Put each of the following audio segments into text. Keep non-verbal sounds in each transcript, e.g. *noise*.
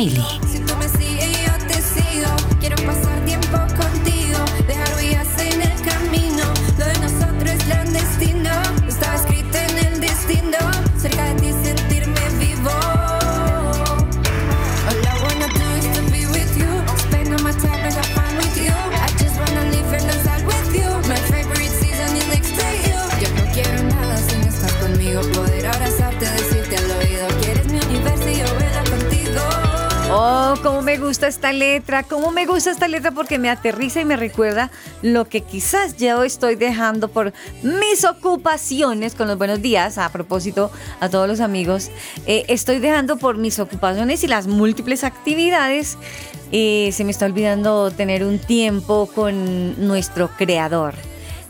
Tu letra, cómo me gusta esta letra porque me aterriza y me recuerda lo que quizás yo estoy dejando por mis ocupaciones con los buenos días, a propósito a todos los amigos, eh, estoy dejando por mis ocupaciones y las múltiples actividades, eh, se me está olvidando tener un tiempo con nuestro creador,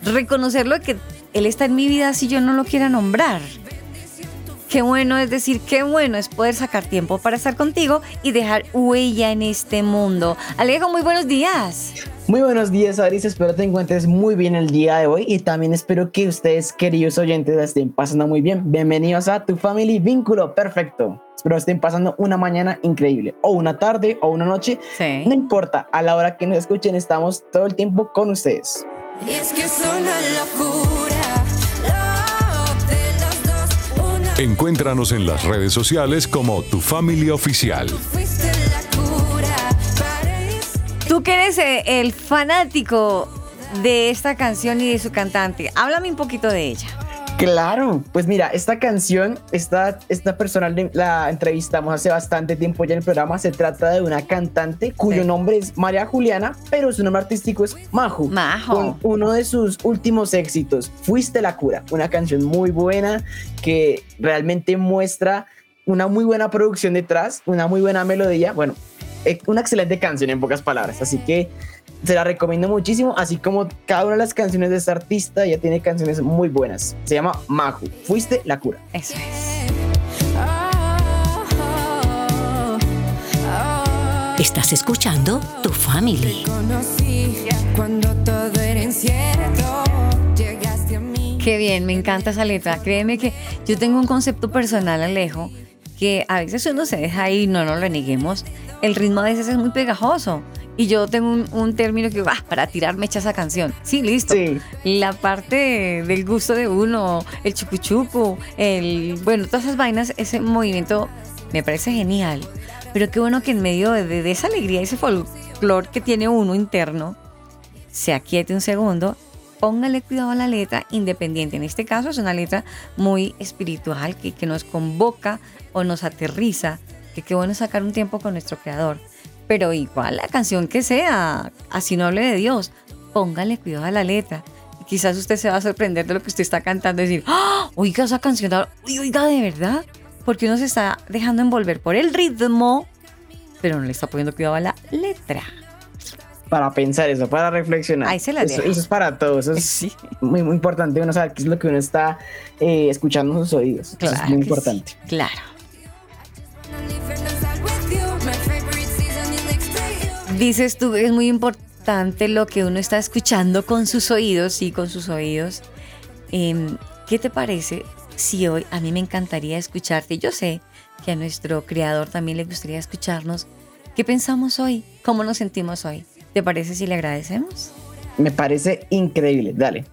reconocerlo que él está en mi vida si yo no lo quiera nombrar. Qué bueno es decir, qué bueno es poder sacar tiempo para estar contigo y dejar huella en este mundo. Alejo, muy buenos días. Muy buenos días, Aris. Espero te encuentres muy bien el día de hoy y también espero que ustedes, queridos oyentes, estén pasando muy bien. Bienvenidos a tu Family Vínculo Perfecto. Espero estén pasando una mañana increíble, o una tarde, o una noche. No importa, a la hora que nos escuchen, estamos todo el tiempo con ustedes. Y es que es una locura. Encuéntranos en las redes sociales como Tu Familia Oficial. Tú que eres eh, el fanático de esta canción y de su cantante, háblame un poquito de ella. Claro, pues mira, esta canción, esta, esta persona la entrevistamos hace bastante tiempo ya en el programa. Se trata de una cantante cuyo nombre es María Juliana, pero su nombre artístico es Majo. Majo. Con uno de sus últimos éxitos, Fuiste la cura, una canción muy buena que realmente muestra una muy buena producción detrás, una muy buena melodía. Bueno, una excelente canción en pocas palabras. Así que se la recomiendo muchísimo, así como cada una de las canciones de esta artista ya tiene canciones muy buenas. Se llama Maju, Fuiste la cura. Eso es. Estás escuchando Tu Family. Qué bien, me encanta esa letra. Créeme que yo tengo un concepto personal, Alejo, que a veces uno se deja ahí, no nos lo neguemos. El ritmo a veces es muy pegajoso y yo tengo un, término que va para tirar mecha esa canción. Sí, listo. La parte del gusto de uno, el chucuchuco, el. Bueno, todas esas vainas, ese movimiento me parece genial. Pero qué bueno que en medio de, esa alegría, ese folclore que tiene uno interno, se aquiete un segundo póngale cuidado a la letra independiente. En este caso es una letra muy espiritual que, nos convoca o nos aterriza. Que qué bueno sacar un tiempo con nuestro creador pero igual la canción que sea, así no hable de Dios, póngale cuidado a la letra. quizás usted se va a sorprender de lo que usted está cantando y decir, ¡Ah! oiga esa canción, oiga de verdad, porque uno se está dejando envolver por el ritmo, pero no le está poniendo cuidado a la letra. Para pensar eso, para reflexionar. Ahí se la eso, eso es para todos. Eso es Sí. muy, muy importante uno saber qué es lo que uno está eh, escuchando en sus oídos. Eso Claro es muy sí, importante. Claro. Dices tú, es muy importante lo que uno está escuchando con sus oídos, sí, con sus oídos. Em, ¿Qué te parece si hoy a mí me encantaría escucharte? Yo sé que a nuestro creador también le gustaría escucharnos. ¿Qué pensamos hoy? ¿Cómo nos sentimos hoy? ¿Te parece si le agradecemos? Me parece increíble. Dale.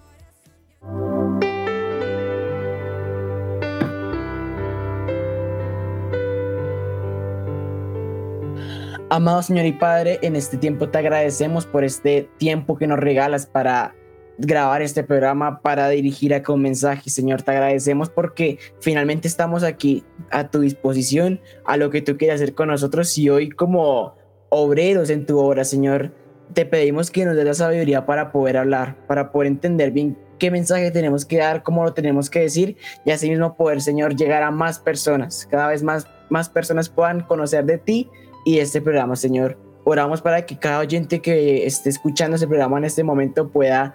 Amado Señor y Padre, en este tiempo te agradecemos por este tiempo que nos regalas para grabar este programa, para dirigir acá un mensaje. Señor, te agradecemos porque finalmente estamos aquí a tu disposición, a lo que tú quieras hacer con nosotros y hoy como obreros en tu obra, Señor, te pedimos que nos des la sabiduría para poder hablar, para poder entender bien qué mensaje tenemos que dar, cómo lo tenemos que decir y así mismo poder, Señor, llegar a más personas, cada vez más, más personas puedan conocer de ti y este programa, Señor. Oramos para que cada oyente que esté escuchando este programa en este momento pueda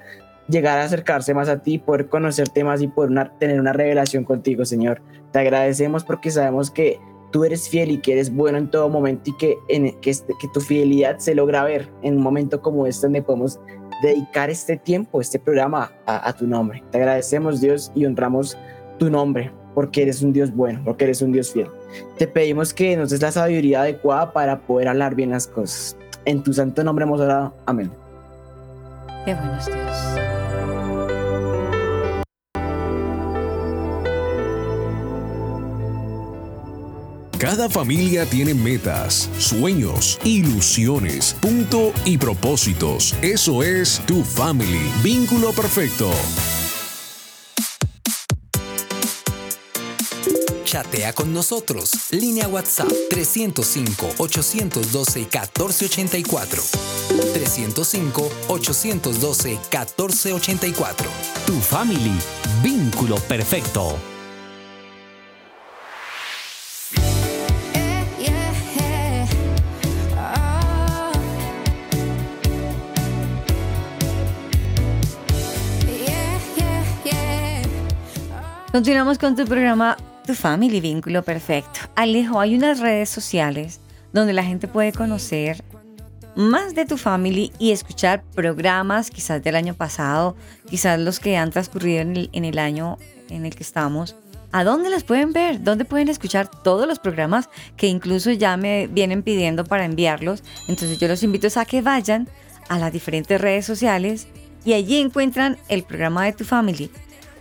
llegar a acercarse más a ti, poder conocerte más y poder una- tener una revelación contigo, Señor. Te agradecemos porque sabemos que tú eres fiel y que eres bueno en todo momento y que, en, este- que tu fidelidad se logra ver en un momento como este donde podemos dedicar este tiempo, este programa a, a tu nombre. Te agradecemos Dios y honramos tu nombre porque eres un Dios bueno, porque eres un Dios fiel. Te pedimos que nos des la sabiduría adecuada para poder hablar bien las cosas. En tu santo nombre hemos orado. Amén. Qué buenos Dios. Cada familia tiene metas, sueños, ilusiones, punto y propósitos. Eso es tu family. Vínculo perfecto. Chatea con nosotros. Línea WhatsApp 305-812-1484. 305-812-1484. Tu family, vínculo perfecto. Continuamos con tu programa Tu Family Vínculo Perfecto. Alejo, hay unas redes sociales donde la gente puede conocer más de tu family y escuchar programas quizás del año pasado, quizás los que han transcurrido en el, año en el que estamos. ¿A dónde las pueden ver? ¿Dónde pueden escuchar todos los programas que incluso ya me vienen pidiendo para enviarlos? Entonces yo los invito a que vayan a las diferentes redes sociales y allí encuentran el programa de tu family.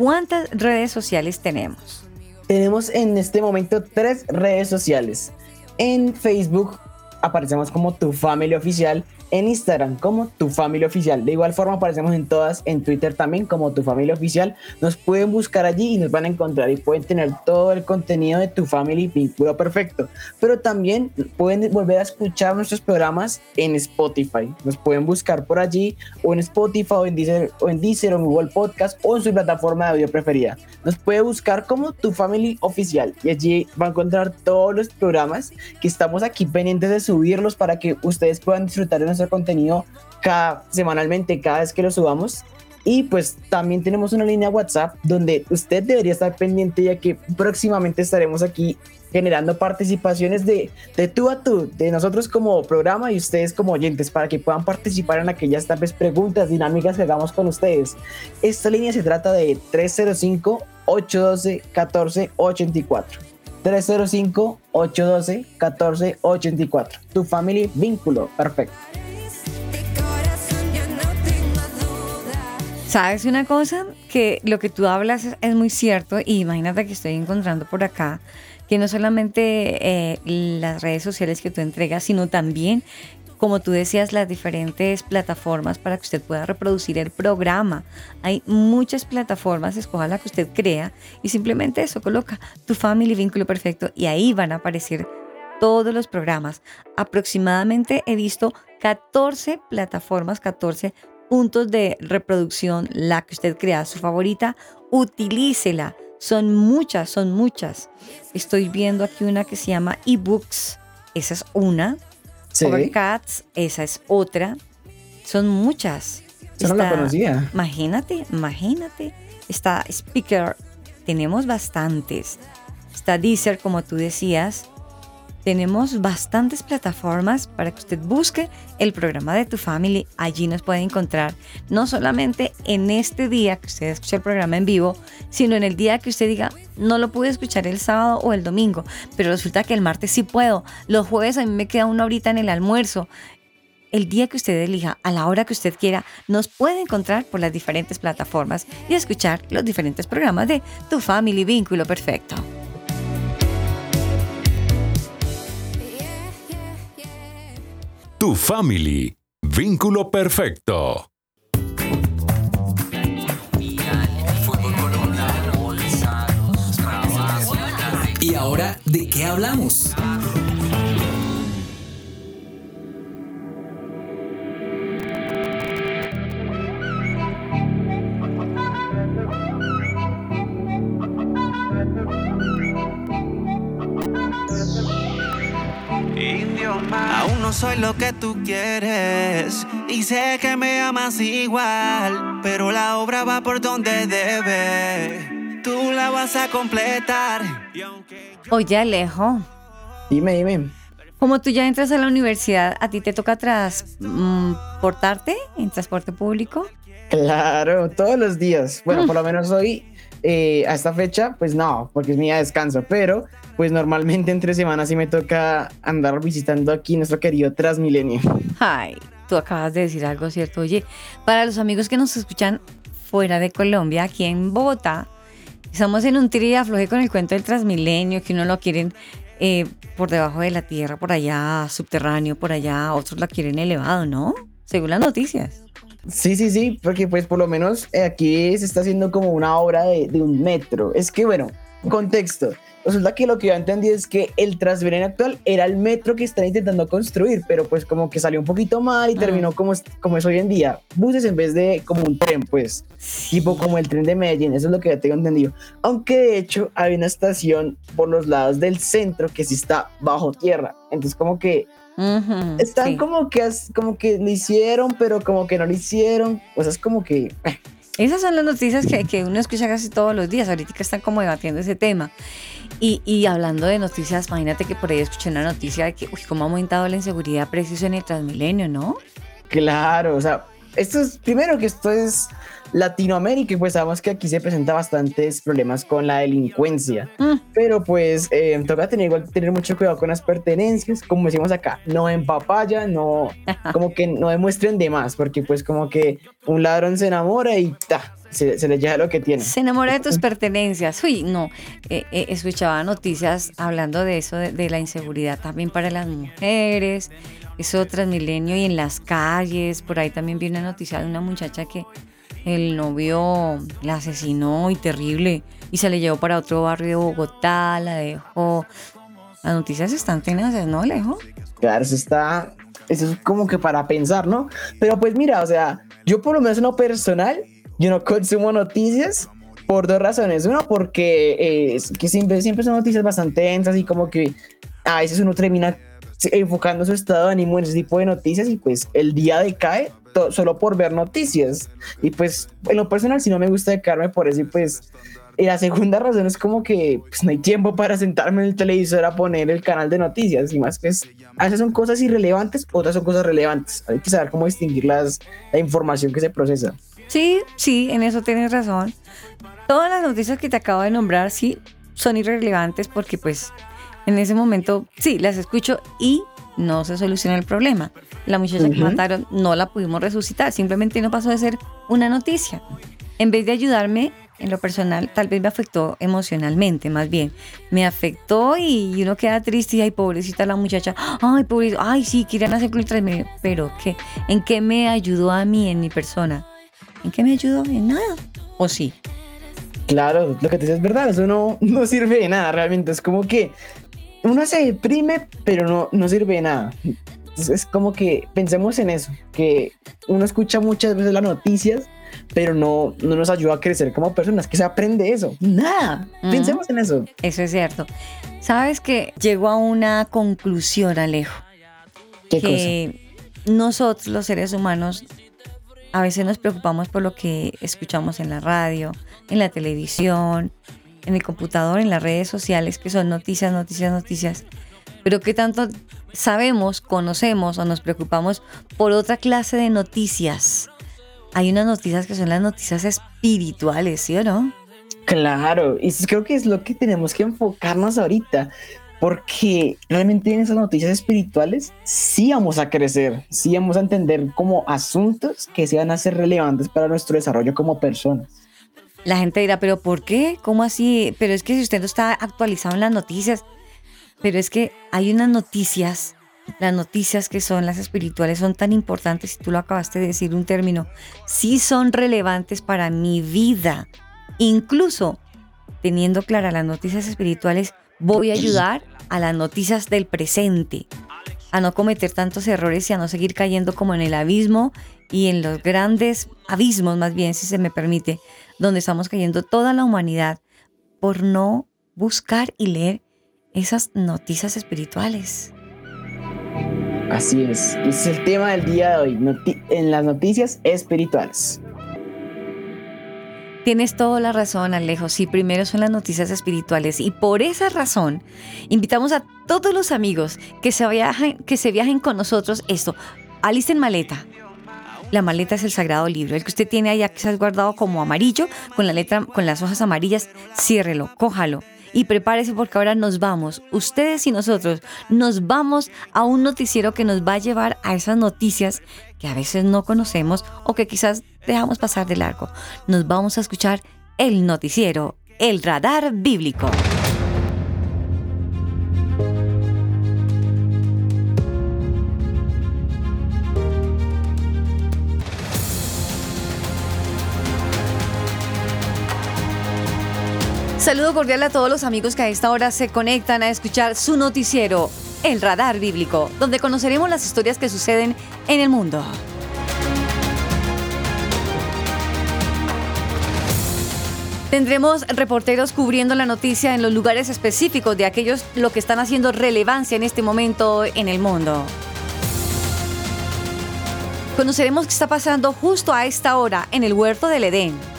¿Cuántas redes sociales tenemos? Tenemos en este momento tres redes sociales. En Facebook aparecemos como Tu Familia Oficial, en Instagram como Tu Familia Oficial. De igual forma aparecemos en todas, en Twitter también como Tu Familia Oficial. Nos pueden buscar allí y nos van a encontrar y pueden tener todo el contenido de Tu Family Vínculo Perfecto. Pero también pueden volver a escuchar nuestros programas en Spotify. Nos pueden buscar por allí o en Spotify o en Deezer o en, Deezer, o en Google Podcast o en su plataforma de audio preferida. Nos puede buscar como Tu Family Oficial y allí va a encontrar todos los programas que estamos aquí pendientes de subirlos para que ustedes puedan disfrutar de nuestro contenido cada semanalmente, cada vez que lo subamos. Y pues también tenemos una línea WhatsApp donde usted debería estar pendiente ya que próximamente estaremos aquí generando participaciones de, de tú a tú, de nosotros como programa y ustedes como oyentes para que puedan participar en aquellas tal preguntas dinámicas que hagamos con ustedes. Esta línea se trata de 305-812-1484. 305-812-1484. Tu family vínculo. Perfecto. ¿Sabes una cosa? Que lo que tú hablas es, es muy cierto y imagínate que estoy encontrando por acá que no solamente eh, las redes sociales que tú entregas, sino también, como tú decías, las diferentes plataformas para que usted pueda reproducir el programa. Hay muchas plataformas, escoja la que usted crea y simplemente eso, coloca tu family vínculo perfecto y ahí van a aparecer todos los programas. Aproximadamente he visto 14 plataformas, 14 puntos de reproducción, la que usted crea su favorita, utilícela. Son muchas, son muchas. Estoy viendo aquí una que se llama eBooks, esa es una. Sí. Esa es otra. Son muchas. Yo no la conocía. Imagínate, imagínate. Está Speaker, tenemos bastantes. Está Deezer, como tú decías. Tenemos bastantes plataformas para que usted busque el programa de tu family. Allí nos puede encontrar no solamente en este día que usted escucha el programa en vivo, sino en el día que usted diga, no lo pude escuchar el sábado o el domingo, pero resulta que el martes sí puedo. Los jueves a mí me queda una horita en el almuerzo el día que usted elija, a la hora que usted quiera, nos puede encontrar por las diferentes plataformas y escuchar los diferentes programas de Tu Family Vínculo Perfecto. Tu family. Vínculo perfecto. ¿Y ahora de qué hablamos? Aún no soy lo que tú quieres y sé que me amas igual, pero la obra va por donde debe. Tú la vas a completar. Oye, Alejo, Dime, dime. como tú ya entras a la universidad, ¿a ti te toca transportarte en transporte público? Claro, todos los días. Bueno, *laughs* por lo menos hoy, eh, a esta fecha, pues no, porque es mi día de descanso, pero pues normalmente entre semanas sí me toca andar visitando aquí nuestro querido Transmilenio. Ay, tú acabas de decir algo cierto. Oye, para los amigos que nos escuchan fuera de Colombia, aquí en Bogotá, estamos en un tira y afloje con el cuento del Transmilenio, que uno lo quieren eh, por debajo de la tierra, por allá, subterráneo, por allá, otros la quieren elevado, ¿no? Según las noticias. Sí, sí, sí, porque pues por lo menos eh, aquí se está haciendo como una obra de, de un metro. Es que bueno, contexto. Resulta que lo que yo entendí es que el Transmilenio actual era el metro que están intentando construir, pero pues como que salió un poquito mal y Mm. terminó como, es- como es hoy en día. Buses en vez de como un tren, pues. Tipo como el tren de Medellín, eso es lo que ya tengo entendido. Aunque de hecho hay una estación por los lados del centro que sí está bajo tierra. Entonces como que Ujú, están sí. como que como que lo hicieron, pero como que no lo hicieron. O sea, es como que eh, Esas son las noticias que, que uno escucha casi todos los días. Ahorita están como debatiendo ese tema. Y, y hablando de noticias, imagínate que por ahí escuché una noticia de que, uy, cómo ha aumentado la inseguridad preciso en el Transmilenio, ¿no? claro, o sea, esto es primero que esto es Latinoamérica y pues sabemos que aquí se presenta bastantes problemas con la delincuencia. Mm. Pero pues eh, toca tener igual tener mucho cuidado con las pertenencias, como decimos acá, no en papaya, no *laughs* como que no demuestren de más, porque pues como que un ladrón se enamora y ta, se, se le lleva lo que tiene. Se enamora de tus pertenencias. Uy, no. Eh, eh, escuchaba noticias hablando de eso, de, de la inseguridad también para las mujeres. Eso Transmilenio y en las calles. Por ahí también vi una noticia de una muchacha que el novio la asesinó y terrible. Y se le llevó para otro barrio de Bogotá, la dejó. Las noticias están tenaces, ¿no, Alejo? Claro, eso está, eso es como que para pensar, ¿no? Pero pues mira, o sea, yo por lo menos en lo personal, yo no consumo noticias por dos razones. Uno, porque eh, es que siempre, siempre son noticias bastante densas y como que a veces uno termina enfocando su estado de ánimo en ese tipo de noticias y pues el día decae solo por ver noticias. Y pues en lo personal, si no me gusta decaerme por eso y pues... Y la segunda razón es como que pues, no hay tiempo para sentarme en el televisor a poner el canal de noticias y más que es, a veces son cosas irrelevantes, otras son cosas relevantes. Hay que saber cómo distinguir las, la información que se procesa. Sí, sí, en eso tienes razón. Todas las noticias que te acabo de nombrar, sí, son irrelevantes porque pues en ese momento sí, las escucho y no se soluciona el problema. La muchacha que Ujú. mataron no la pudimos resucitar, simplemente no pasó de ser una noticia. En vez de ayudarme en lo personal, tal vez me afectó emocionalmente, más bien. Me afectó y uno queda triste y ay, pobrecita la muchacha. Ay, pobrecita, ay, sí, querían hacer con el. Pero ¿qué? ¿En qué me ayudó a mí, en mi persona? ¿En qué me ayudó? En nada. ¿O sí? Claro, lo que te dices es verdad, eso no, no sirve de nada realmente. Es como que uno se deprime, pero no, no sirve de nada. Es como que pensemos en eso, que uno escucha muchas veces las noticias, pero no, no nos ayuda a crecer como personas. que se aprende eso? Nada. Pensemos en eso. Eso es cierto. Sabes que llego a una conclusión, Alejo, ¿Qué cosa? que nosotros los seres humanos a veces nos preocupamos por lo que escuchamos en la radio, en la televisión, en el computador, en las redes sociales, que son noticias, noticias, noticias. Pero ¿qué tanto sabemos, conocemos o nos preocupamos por otra clase de noticias? Hay unas noticias que son las noticias espirituales, ¿sí o no? Claro, y creo que es lo que tenemos que enfocarnos ahorita, porque realmente en esas noticias espirituales sí vamos a crecer, sí vamos a entender como asuntos que se van a ser relevantes para nuestro desarrollo como personas. La gente dirá, pero ¿por qué? ¿Cómo así? Pero es que si usted no está actualizado en las noticias, pero es que hay unas noticias, las noticias que son las espirituales son tan importantes, y tú lo acabaste de decir un término, sí son relevantes para mi vida. Incluso teniendo claras las noticias espirituales, voy a ayudar a las noticias del presente, a no cometer tantos errores y a no seguir cayendo como en el abismo y en los grandes abismos, más bien, si se me permite, donde estamos cayendo toda la humanidad por no buscar y leer esas noticias espirituales. Así es, es el tema del día de hoy, en las noticias espirituales. Tienes toda la razón, Alejo. Sí, primero son las noticias espirituales. Y por esa razón, invitamos a todos los amigos que se viajen, que se viajen con nosotros esto. Alisten maleta. La maleta es el sagrado libro. El que usted tiene allá que se ha guardado como amarillo, con la letra, con las hojas amarillas, ciérrelo, cójalo y prepárese porque ahora nos vamos, ustedes y nosotros, nos vamos a un noticiero que nos va a llevar a esas noticias que a veces no conocemos o que quizás dejamos pasar de largo. Nos vamos a escuchar el noticiero, el radar bíblico. Saludo cordial a todos los amigos que a esta hora se conectan a escuchar su noticiero, El Radar Bíblico, donde conoceremos las historias que suceden en el mundo. Tendremos reporteros cubriendo la noticia en los lugares específicos de aquellos lo que están haciendo relevancia en este momento en el mundo. Conoceremos qué está pasando justo a esta hora en el huerto del Edén.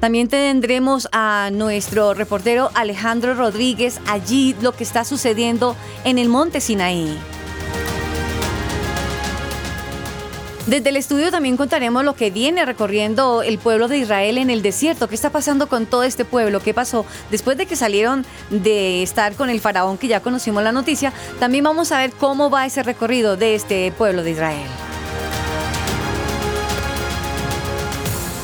También tendremos a nuestro reportero Alejandro Rodríguez allí lo que está sucediendo en el monte Sinaí. Desde el estudio también contaremos lo que viene recorriendo el pueblo de Israel en el desierto. ¿Qué está pasando con todo este pueblo? ¿Qué pasó después de que salieron de estar con el faraón que ya conocimos la noticia? También vamos a ver cómo va ese recorrido de este pueblo de Israel.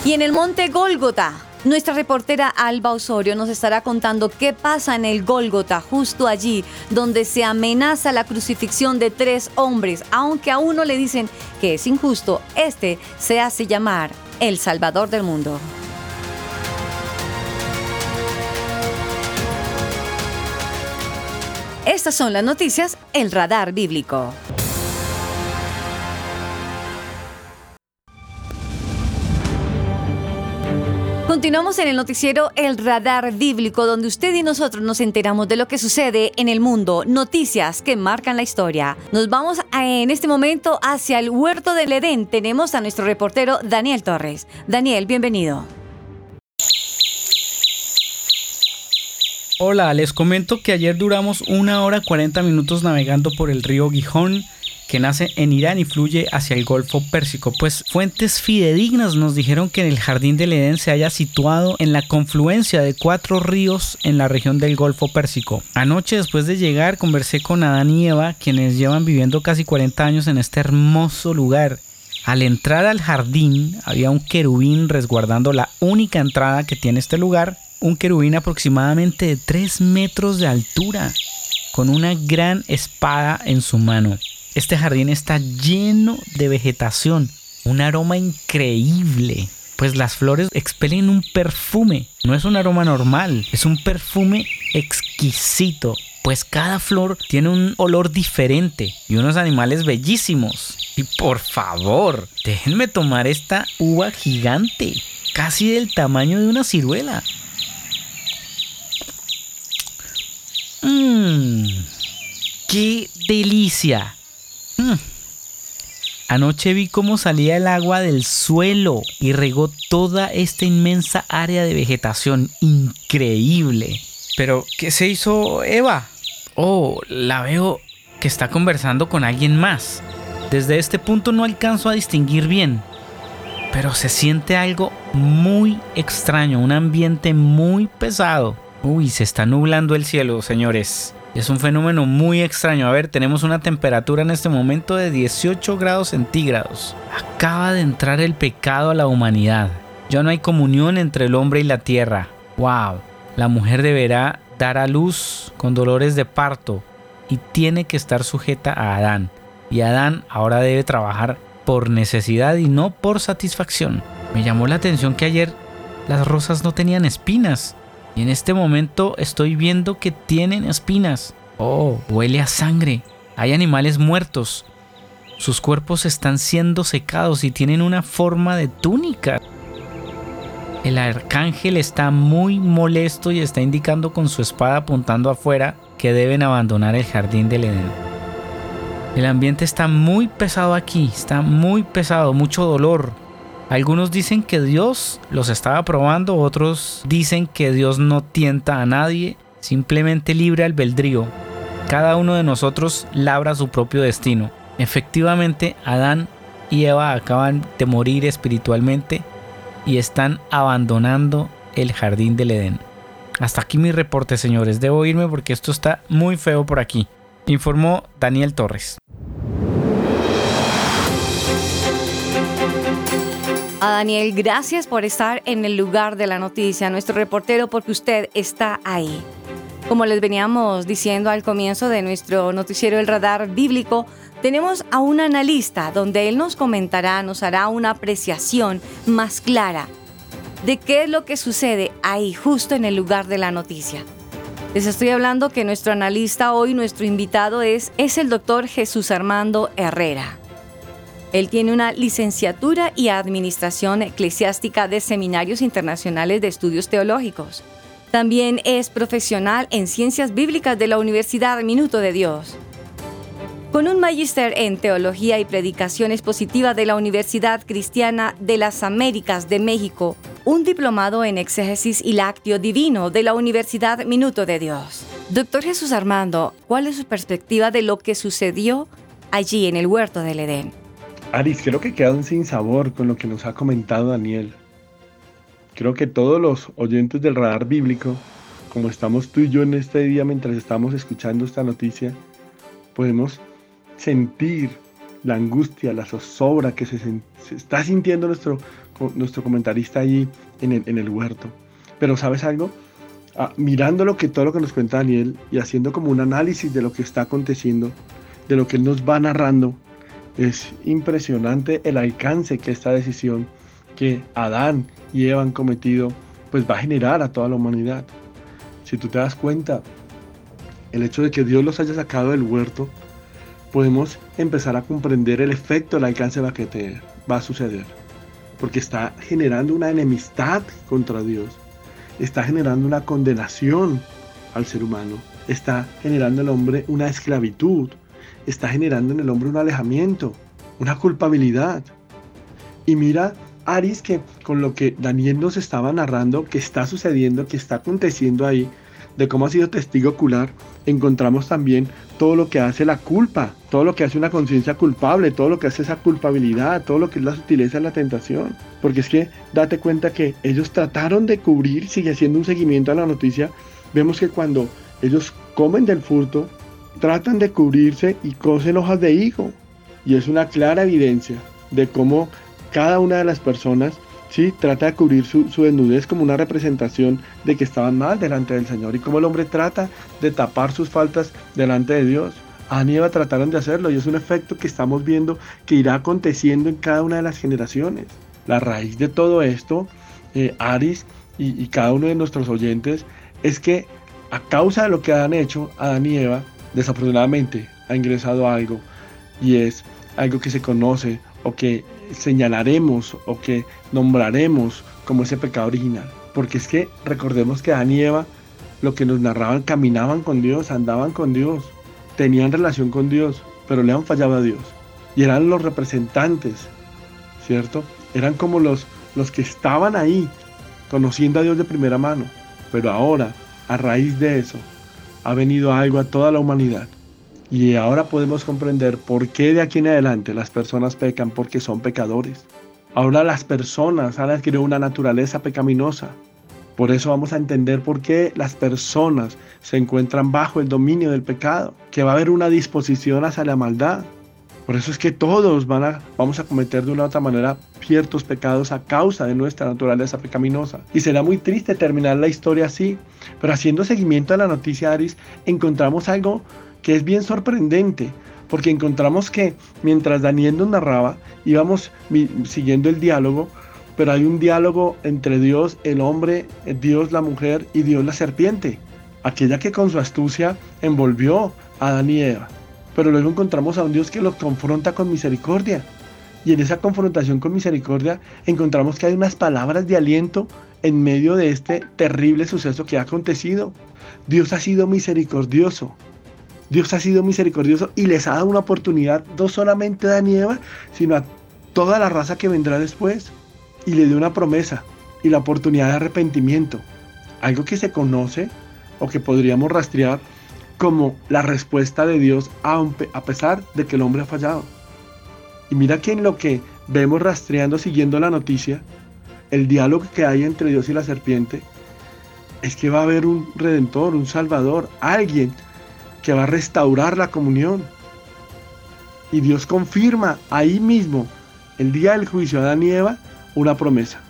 Y en el monte Gólgota, nuestra reportera Alba Osorio nos estará contando qué pasa en el Gólgota, justo allí, donde se amenaza la crucifixión de tres hombres, aunque a uno le dicen que es injusto, este se hace llamar el Salvador del mundo. Estas son las noticias, el radar bíblico. Continuamos en el noticiero El Radar Bíblico, donde usted y nosotros nos enteramos de lo que sucede en el mundo, noticias que marcan la historia. Nos vamos en este momento hacia el huerto del Edén. Tenemos a nuestro reportero Daniel Torres. Daniel, bienvenido. Hola, les comento que ayer duramos una hora 40 minutos navegando por el río Gijón que nace en Irán y fluye hacia el Golfo Pérsico, pues fuentes fidedignas nos dijeron que el Jardín del Edén se haya situado en la confluencia de cuatro ríos en la región del Golfo Pérsico. Anoche después de llegar conversé con Adán y Eva, quienes llevan viviendo casi 40 años en este hermoso lugar. Al entrar al jardín había un querubín resguardando la única entrada que tiene este lugar, un querubín aproximadamente de 3 metros de altura, con una gran espada en su mano. Este jardín está lleno de vegetación, un aroma increíble, pues las flores expelen un perfume, no es un aroma normal, es un perfume exquisito, pues cada flor tiene un olor diferente y unos animales bellísimos. Y por favor, déjenme tomar esta uva gigante, casi del tamaño de una ciruela. Mmm ¡Qué delicia! Mm. Anoche vi cómo salía el agua del suelo y regó toda esta inmensa área de vegetación. Increíble. Pero, ¿qué se hizo Eva? Oh, la veo que está conversando con alguien más. Desde este punto no alcanzo a distinguir bien. Pero se siente algo muy extraño, un ambiente muy pesado. Uy, se está nublando el cielo, señores. Es un fenómeno muy extraño. A ver, tenemos una temperatura en este momento de 18 grados centígrados. Acaba de entrar el pecado a la humanidad. Ya no hay comunión entre el hombre y la tierra. ¡Wow! La mujer deberá dar a luz con dolores de parto y tiene que estar sujeta a Adán. Y Adán ahora debe trabajar por necesidad y no por satisfacción. Me llamó la atención que ayer las rosas no tenían espinas y en este momento estoy viendo que tienen espinas. Oh, huele a sangre. Hay animales muertos. Sus cuerpos están siendo secados y tienen una forma de túnica. El arcángel está muy molesto y está indicando con su espada apuntando afuera que deben abandonar el jardín del Edén. El ambiente está muy pesado aquí, está muy pesado, mucho dolor, algunos dicen que Dios los estaba probando, otros dicen que Dios no tienta a nadie, simplemente libre albedrío. Cada uno de nosotros labra su propio destino. Efectivamente, Adán y Eva acaban de morir espiritualmente y están abandonando el jardín del Edén. Hasta aquí mi reporte, señores. Debo irme porque esto está muy feo por aquí. Informó Daniel Torres. A Daniel, gracias por estar en el lugar de la noticia, nuestro reportero, porque usted está ahí. Como les veníamos diciendo al comienzo de nuestro noticiero El Radar Bíblico, tenemos a un analista donde él nos comentará, nos hará una apreciación más clara de qué es lo que sucede ahí, justo en el lugar de la noticia. Les estoy hablando que nuestro analista hoy, nuestro invitado es, es el doctor Jesús Armando Herrera. Él tiene una licenciatura y administración eclesiástica de seminarios internacionales de estudios teológicos. También es profesional en ciencias bíblicas de la Universidad Minuto de Dios. Con un magíster en teología y predicación expositiva de la Universidad Cristiana de las Américas de México, un diplomado en exégesis y lácteo divino de la Universidad Minuto de Dios. Doctor Jesús Armando, ¿cuál es su perspectiva de lo que sucedió allí en el huerto del Edén? Aris, creo que quedan sin sabor con lo que nos ha comentado Daniel. Creo que todos los oyentes del radar bíblico, como estamos tú y yo en este día mientras estamos escuchando esta noticia, podemos sentir la angustia, la zozobra que se, está sintiendo nuestro, nuestro comentarista allí en el, en el huerto. Pero ¿sabes algo? Ah, mirando lo que todo lo que nos cuenta Daniel y haciendo como un análisis de lo que está aconteciendo, de lo que él nos va narrando, es impresionante el alcance que esta decisión que Adán y Eva han cometido, pues va a generar a toda la humanidad. Si tú te das cuenta, el hecho de que Dios los haya sacado del huerto, podemos empezar a comprender el efecto, el alcance va que va a suceder. Porque está generando una enemistad contra Dios. Está generando una condenación al ser humano. Está generando en el hombre una esclavitud está generando en el hombre un alejamiento, una culpabilidad. Y mira, Aris, que con lo que Daniel nos estaba narrando, que está sucediendo, que está aconteciendo ahí, de cómo ha sido testigo ocular, encontramos también todo lo que hace la culpa, todo lo que hace una conciencia culpable, todo lo que hace esa culpabilidad, todo lo que es la sutileza de la tentación. Porque es que date cuenta que ellos trataron de cubrir, sigue haciendo un seguimiento a la noticia, vemos que cuando ellos comen del furto, tratan de cubrirse y cosen hojas de higo. Y es una clara evidencia de cómo cada una de las personas ¿sí? trata de cubrir su, desnudez como una representación de que estaban mal delante del Señor y cómo el hombre trata de tapar sus faltas delante de Dios. a y trataron de hacerlo y es un efecto que estamos viendo que irá aconteciendo en cada una de las generaciones. La raíz de todo esto, eh, Aris y, y cada uno de nuestros oyentes, es que a causa de lo que han hecho Adán y Eva, desafortunadamente ha ingresado algo y es algo que se conoce o que señalaremos o que nombraremos como ese pecado original. Porque es que recordemos que Adán y Eva lo que nos narraban caminaban con Dios, andaban con Dios, tenían relación con Dios, pero le han fallado a Dios. Y eran los representantes, ¿cierto? Eran como los, los que estaban ahí, conociendo a Dios de primera mano. Pero ahora, a raíz de eso, ha venido algo a toda la humanidad. Y ahora podemos comprender por qué de aquí en adelante las personas pecan porque son pecadores. Ahora las personas han adquirido una naturaleza pecaminosa. Por eso vamos a entender por qué las personas se encuentran bajo el dominio del pecado, que va a haber una disposición hacia la maldad. Por eso es que todos van a, vamos a cometer de una u otra manera ciertos pecados a causa de nuestra naturaleza pecaminosa. Y será muy triste terminar la historia así, pero haciendo seguimiento a la noticia Aris, encontramos algo que es bien sorprendente, porque encontramos que mientras Daniel nos narraba, íbamos siguiendo el diálogo, pero hay un diálogo entre Dios, el hombre, Dios, la mujer y Dios, la serpiente, aquella que con su astucia envolvió a Eva. Pero luego encontramos a un Dios que los confronta con misericordia. Y en esa confrontación con misericordia encontramos que hay unas palabras de aliento en medio de este terrible suceso que ha acontecido. Dios ha sido misericordioso. Dios ha sido misericordioso y les ha dado una oportunidad no solamente a Eva, sino a toda la raza que vendrá después y le dio una promesa y la oportunidad de arrepentimiento. Algo que se conoce o que podríamos rastrear como la respuesta de Dios a pesar de que el hombre ha fallado. Y mira que en lo que vemos rastreando, siguiendo la noticia, el diálogo que hay entre Dios y la serpiente, es que va a haber un redentor, un salvador, alguien que va a restaurar la comunión. Y Dios confirma ahí mismo, el día del juicio a Adán y Eva, una promesa.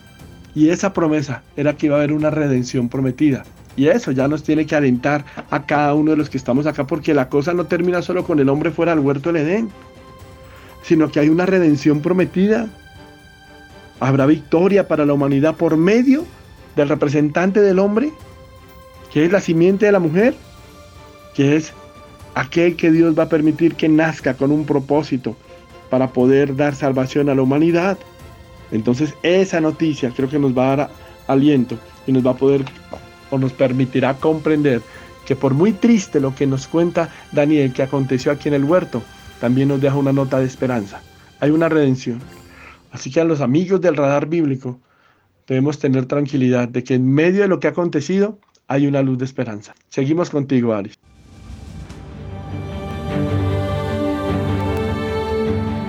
Y esa promesa era que iba a haber una redención prometida. Y eso ya nos tiene que alentar a cada uno de los que estamos acá, porque la cosa no termina solo con el hombre fuera del huerto del Edén, sino que hay una redención prometida. Habrá victoria para la humanidad por medio del representante del hombre, que es la simiente de la mujer, que es aquel que Dios va a permitir que nazca con un propósito para poder dar salvación a la humanidad. Entonces esa noticia creo que nos va a dar aliento y nos va a poder o nos permitirá comprender que por muy triste lo que nos cuenta Daniel que aconteció aquí en el huerto, también nos deja una nota de esperanza. Hay una redención. Así que a los amigos del radar bíblico debemos tener tranquilidad de que en medio de lo que ha acontecido hay una luz de esperanza. Seguimos contigo, Aris.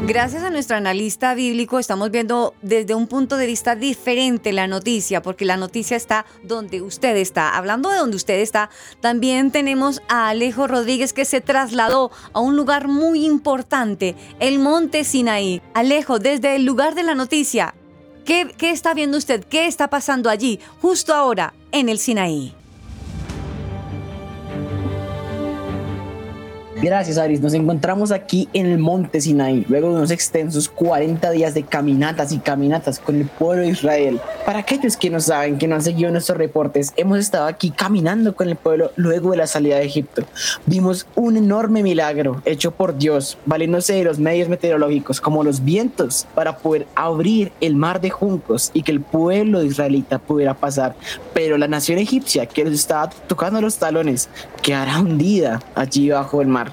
Gracias a nuestro analista bíblico estamos viendo desde un punto de vista diferente la noticia, porque la noticia está donde usted está. Hablando de donde usted está, también tenemos a Alejo Rodríguez que se trasladó a un lugar muy importante, el Monte Sinaí. Alejo, desde el lugar de la noticia, ¿qué, está viendo usted? ¿Qué está pasando allí, justo ahora, en el Sinaí? Gracias, Aris. Nos encontramos aquí en el monte Sinaí, luego de unos extensos 40 días de caminatas y caminatas con el pueblo de Israel. Para aquellos que no saben, que no han seguido nuestros reportes, hemos estado aquí caminando con el pueblo luego de la salida de Egipto. Vimos un enorme milagro hecho por Dios, valiéndose de los medios meteorológicos como los vientos para poder abrir el mar de juncos y que el pueblo israelita pudiera pasar. Pero la nación egipcia que les estaba tocando los talones quedará hundida allí bajo el mar.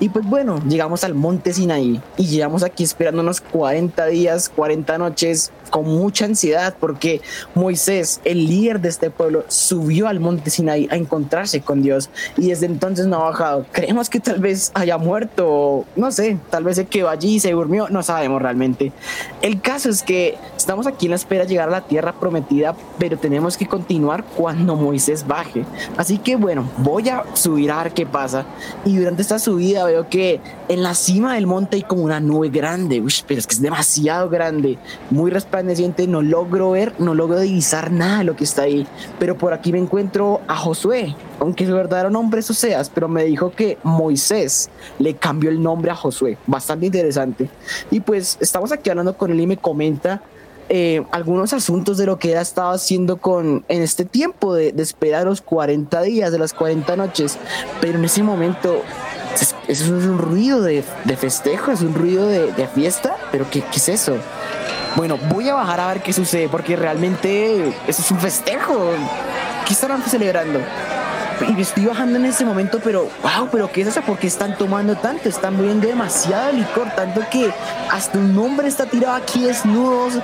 Y pues bueno, llegamos al monte Sinaí y llegamos aquí esperando unos 40 días, 40 noches con mucha ansiedad porque Moisés, el líder de este pueblo, subió al monte Sinaí a encontrarse con Dios y desde entonces no ha bajado. Creemos que tal vez haya muerto, no sé, tal vez se quedó allí y se durmió, no sabemos realmente. El caso es que estamos aquí en la espera de llegar a la tierra prometida, pero tenemos que continuar cuando Moisés baje. Así que bueno, voy a subir a ver qué pasa y durante esta subida veo que en la cima del monte hay como una nube grande, Uy, pero es que es demasiado grande, muy resplandeciente no logro ver, no logro divisar nada de lo que está ahí. Pero por aquí me encuentro a Josué, aunque su verdadero nombre es Oseas, pero me dijo que Moisés le cambió el nombre a Josué. Bastante interesante. Y pues estamos aquí hablando con él y me comenta eh, algunos asuntos de lo que él ha estado haciendo con, en este tiempo de, de esperar los 40 días, de las 40 noches. Pero en ese momento eso es un ruido de, de festejo, es un ruido de, de fiesta, pero ¿qué, ¿qué, es eso? Bueno, voy a bajar a ver qué sucede, porque realmente eso es un festejo. ¿Qué estarán celebrando? Y estoy bajando en ese momento, pero wow, pero ¿qué es eso? ¿Por qué están tomando tanto? Están bebiendo demasiado licor, tanto que hasta un hombre está tirado aquí desnudos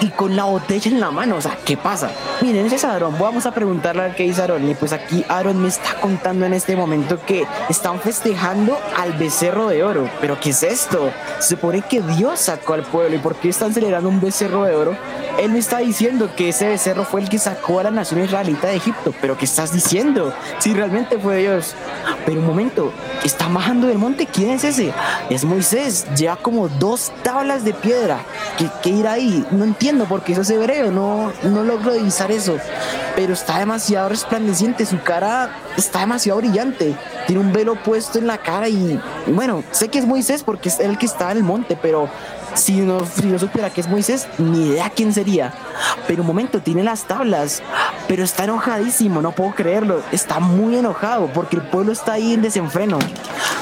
y con la botella en la mano. O sea, ¿qué pasa? Miren, ese es Aaron. Vamos a preguntarle a qué dice Aaron. Y pues aquí Aaron me está contando en este momento que están festejando al becerro de oro. ¿Pero qué es esto? Se supone que Dios sacó al pueblo. ¿Y por qué están celebrando un becerro de oro? Él me está diciendo que ese becerro fue el que sacó a la nación israelita de Egipto. ¿Pero qué estás diciendo? Si realmente fue Dios. Pero un momento, está bajando del monte. ¿Quién es ese? Es Moisés. Lleva como dos tablas de piedra. ¿Qué, qué irá ahí? No entiendo porque eso es hebreo. No, no logro divisar eso. Pero está demasiado resplandeciente. Su cara está demasiado brillante. Tiene un velo puesto en la cara y bueno, sé que es Moisés porque es el que está en el monte, pero si no, si no supiera que es Moisés, ni idea quién sería. Pero un momento, tiene las tablas, pero está enojadísimo, no puedo creerlo. Está muy enojado porque el pueblo está ahí en desenfreno.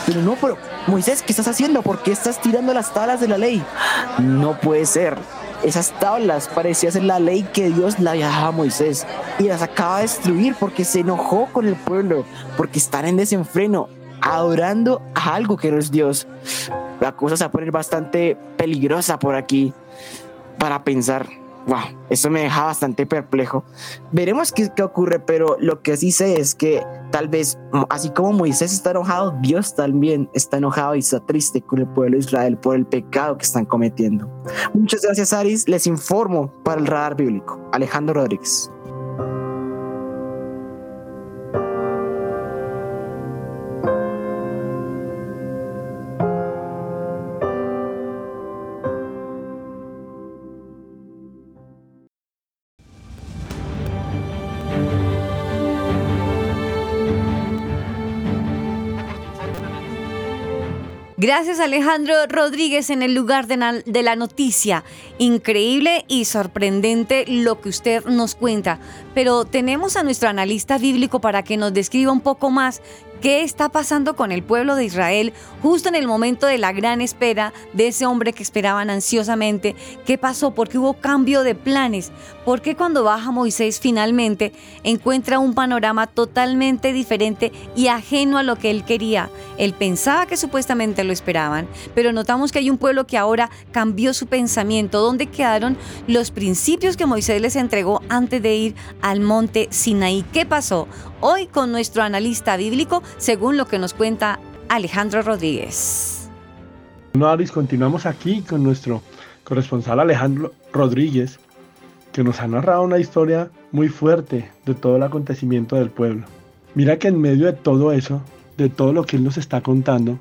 Pero no, pero Moisés, ¿qué estás haciendo? ¿Por qué estás tirando las tablas de la ley? No puede ser. Esas tablas parecían ser la ley que Dios había dado a Moisés y las acaba de destruir porque se enojó con el pueblo, porque están en desenfreno, adorando a algo que no es Dios. La cosa se va a poner bastante peligrosa por aquí para pensar. Wow, eso me deja bastante perplejo. Veremos qué, qué, ocurre, pero lo que sí sé es que tal vez, así como Moisés está enojado, Dios también está enojado y está triste con el pueblo de Israel por el pecado que están cometiendo. Muchas gracias, Aris. Les informo para el radar bíblico. Alejandro Rodríguez. Gracias Alejandro Rodríguez en el lugar de, de la noticia. Increíble y sorprendente lo que usted nos cuenta. Pero tenemos a nuestro analista bíblico para que nos describa un poco más qué está pasando con el pueblo de Israel justo en el momento de la gran espera de ese hombre que esperaban ansiosamente. ¿Qué pasó? ¿Por qué hubo cambio de planes? ¿Por qué cuando baja Moisés finalmente encuentra un panorama totalmente diferente y ajeno a lo que él quería? Él pensaba que supuestamente lo esperaban, pero notamos que hay un pueblo que ahora cambió su pensamiento. ¿Dónde quedaron los principios que Moisés les entregó antes de ir al monte Sinaí? ¿Qué pasó? Hoy con nuestro analista bíblico, según lo que nos cuenta Alejandro Rodríguez. Bueno, Aris, continuamos aquí con nuestro corresponsal Alejandro Rodríguez, que nos ha narrado una historia muy fuerte de todo el acontecimiento del pueblo. Mira que en medio de todo eso, de todo lo que él nos está contando,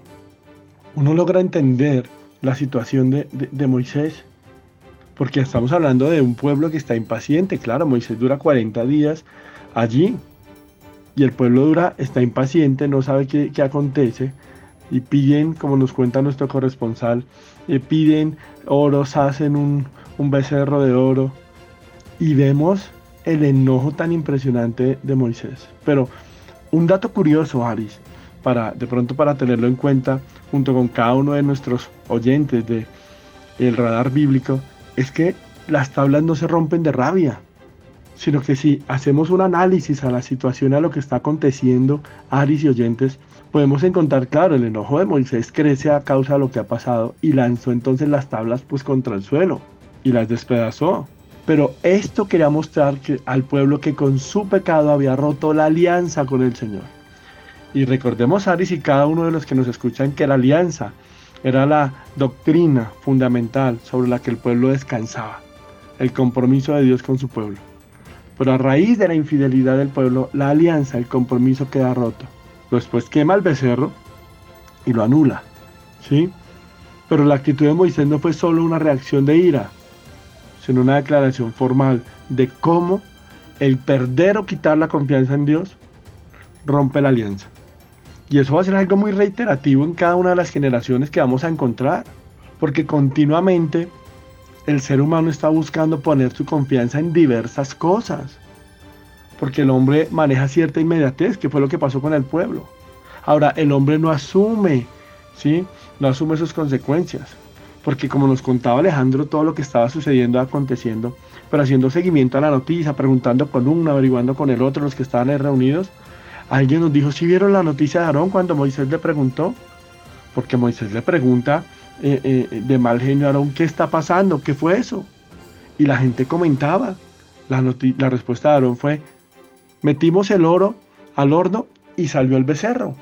uno logra entender la situación de, de Moisés. Porque estamos hablando de un pueblo que está impaciente. Claro, Moisés dura 40 días allí. Y el pueblo dura, está impaciente, no sabe qué, acontece. Y piden, como nos cuenta nuestro corresponsal, eh, piden oro, hacen un, un becerro de oro. Y vemos el enojo tan impresionante de Moisés. Pero un dato curioso, Aris, para, de pronto para tenerlo en cuenta, junto con cada uno de nuestros oyentes de el radar bíblico, es que las tablas no se rompen de rabia, sino que si hacemos un análisis a la situación, a lo que está aconteciendo, Aris y oyentes, podemos encontrar, claro, el enojo de Moisés crece a causa de lo que ha pasado y lanzó entonces las tablas pues contra el suelo y las despedazó. Pero esto quería mostrar que, al pueblo que con su pecado había roto la alianza con el Señor. Y recordemos, Aris y cada uno de los que nos escuchan, que la alianza era la doctrina fundamental sobre la que el pueblo descansaba, el compromiso de Dios con su pueblo. Pero a raíz de la infidelidad del pueblo, la alianza, el compromiso queda roto. Después quema el becerro y lo anula. ¿Sí? Pero la actitud de Moisés no fue solo una reacción de ira, sino una declaración formal de cómo el perder o quitar la confianza en Dios rompe la alianza. Y eso va a ser algo muy reiterativo en cada una de las generaciones que vamos a encontrar, porque continuamente el ser humano está buscando poner su confianza en diversas cosas, porque el hombre maneja cierta inmediatez, que fue lo que pasó con el pueblo. Ahora, el hombre no asume, ¿sí? No asume sus consecuencias, porque como nos contaba Alejandro, todo lo que estaba sucediendo, aconteciendo, pero haciendo seguimiento a la noticia, preguntando con uno, averiguando con el otro, los que estaban ahí reunidos, Alguien nos dijo, si vieron la noticia de Aarón cuando Moisés le preguntó? Porque Moisés le pregunta eh, eh, de mal genio Aarón, ¿qué está pasando? ¿Qué fue eso? Y la gente comentaba. La, la respuesta de Aarón fue, metimos el oro al horno y salió el becerro.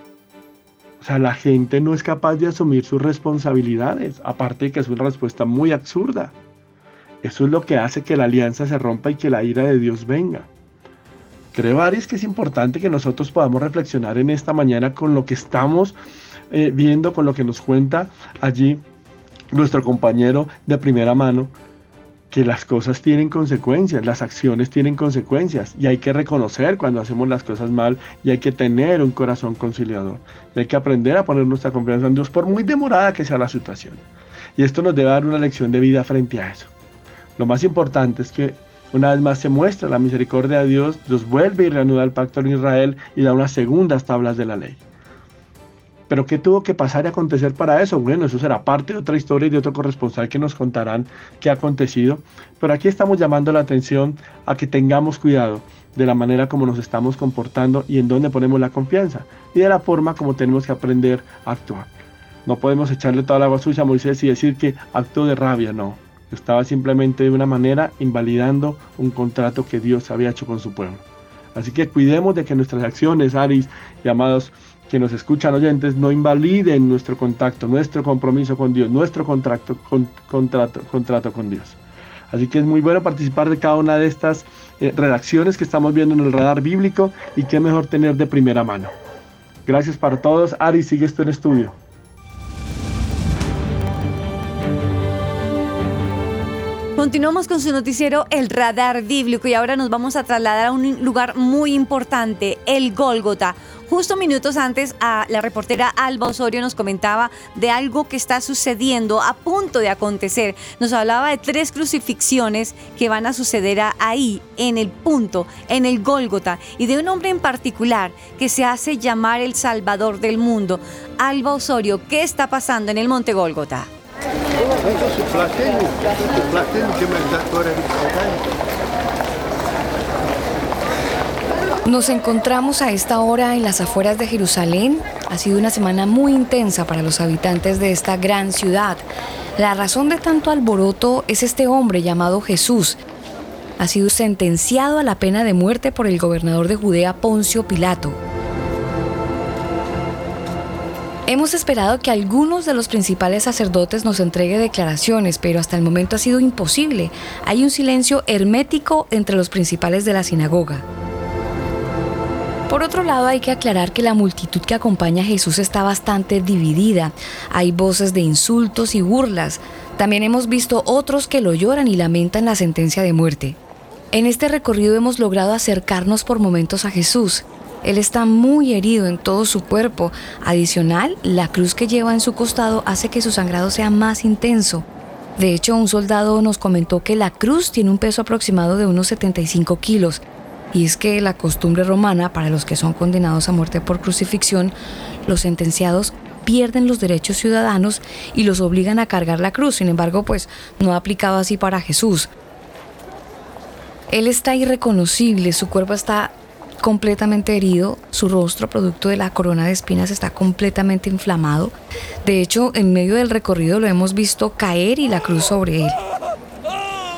O sea, la gente no es capaz de asumir sus responsabilidades, aparte de que es una respuesta muy absurda. Eso es lo que hace que la alianza se rompa y que la ira de Dios venga. Creo, Aris, que es importante que nosotros podamos reflexionar en esta mañana con lo que estamos eh, viendo, con lo que nos cuenta allí nuestro compañero de primera mano, que las cosas tienen consecuencias, las acciones tienen consecuencias y hay que reconocer cuando hacemos las cosas mal y hay que tener un corazón conciliador. Y hay que aprender a poner nuestra confianza en Dios por muy demorada que sea la situación. Y esto nos debe dar una lección de vida frente a eso. Lo más importante es que una vez más se muestra la misericordia de Dios, Dios vuelve y reanuda el pacto en Israel y da unas segundas tablas de la ley. Pero ¿qué tuvo que pasar y acontecer para eso? Bueno, eso será parte de otra historia y de otro corresponsal que nos contarán qué ha acontecido. Pero aquí estamos llamando la atención a que tengamos cuidado de la manera como nos estamos comportando y en dónde ponemos la confianza y de la forma como tenemos que aprender a actuar. No podemos echarle toda la agua sucia a Moisés y decir que actúo de rabia, no. Estaba simplemente de una manera invalidando un contrato que Dios había hecho con su pueblo. Así que cuidemos de que nuestras acciones, Aris, llamados que nos escuchan oyentes no invaliden nuestro contacto, nuestro compromiso con Dios, nuestro contrato con, contrato, contrato con Dios. Así que es muy bueno participar de cada una de estas eh, redacciones que estamos viendo en el radar bíblico y qué mejor tener de primera mano. Gracias para todos. Ari, sigue esto en estudio. Continuamos con su noticiero El Radar Bíblico y ahora nos vamos a trasladar a un lugar muy importante, el Gólgota. Justo minutos antes, la reportera Alba Osorio nos comentaba de algo que está sucediendo, a punto de acontecer. Nos hablaba de tres crucifixiones que van a suceder ahí, en el punto, en el Gólgota, y de un hombre en particular que se hace llamar el Salvador del mundo. Alba Osorio, ¿qué está pasando en el Monte Gólgota? Nos encontramos a esta hora en las afueras de Jerusalén. Ha sido una semana muy intensa para los habitantes de esta gran ciudad. La razón de tanto alboroto es este hombre llamado Jesús. Ha sido sentenciado a la pena de muerte por el gobernador de Judea, Poncio Pilato. Hemos esperado que algunos de los principales sacerdotes nos entregue declaraciones, pero hasta el momento ha sido imposible. Hay un silencio hermético entre los principales de la sinagoga. Por otro lado, hay que aclarar que la multitud que acompaña a Jesús está bastante dividida. Hay voces de insultos y burlas. También hemos visto otros que lo lloran y lamentan la sentencia de muerte. En este recorrido hemos logrado acercarnos por momentos a Jesús. Él está muy herido en todo su cuerpo. Adicional, la cruz que lleva en su costado hace que su sangrado sea más intenso. De hecho, un soldado nos comentó que la cruz tiene un peso aproximado de unos 75 kilos. Y es que la costumbre romana, para los que son condenados a muerte por crucifixión, los sentenciados pierden los derechos ciudadanos y los obligan a cargar la cruz. Sin embargo, pues no ha aplicado así para Jesús. Él está irreconocible, su cuerpo está completamente herido, su rostro, producto de la corona de espinas, está completamente inflamado. De hecho, en medio del recorrido lo hemos visto caer y la cruz sobre él.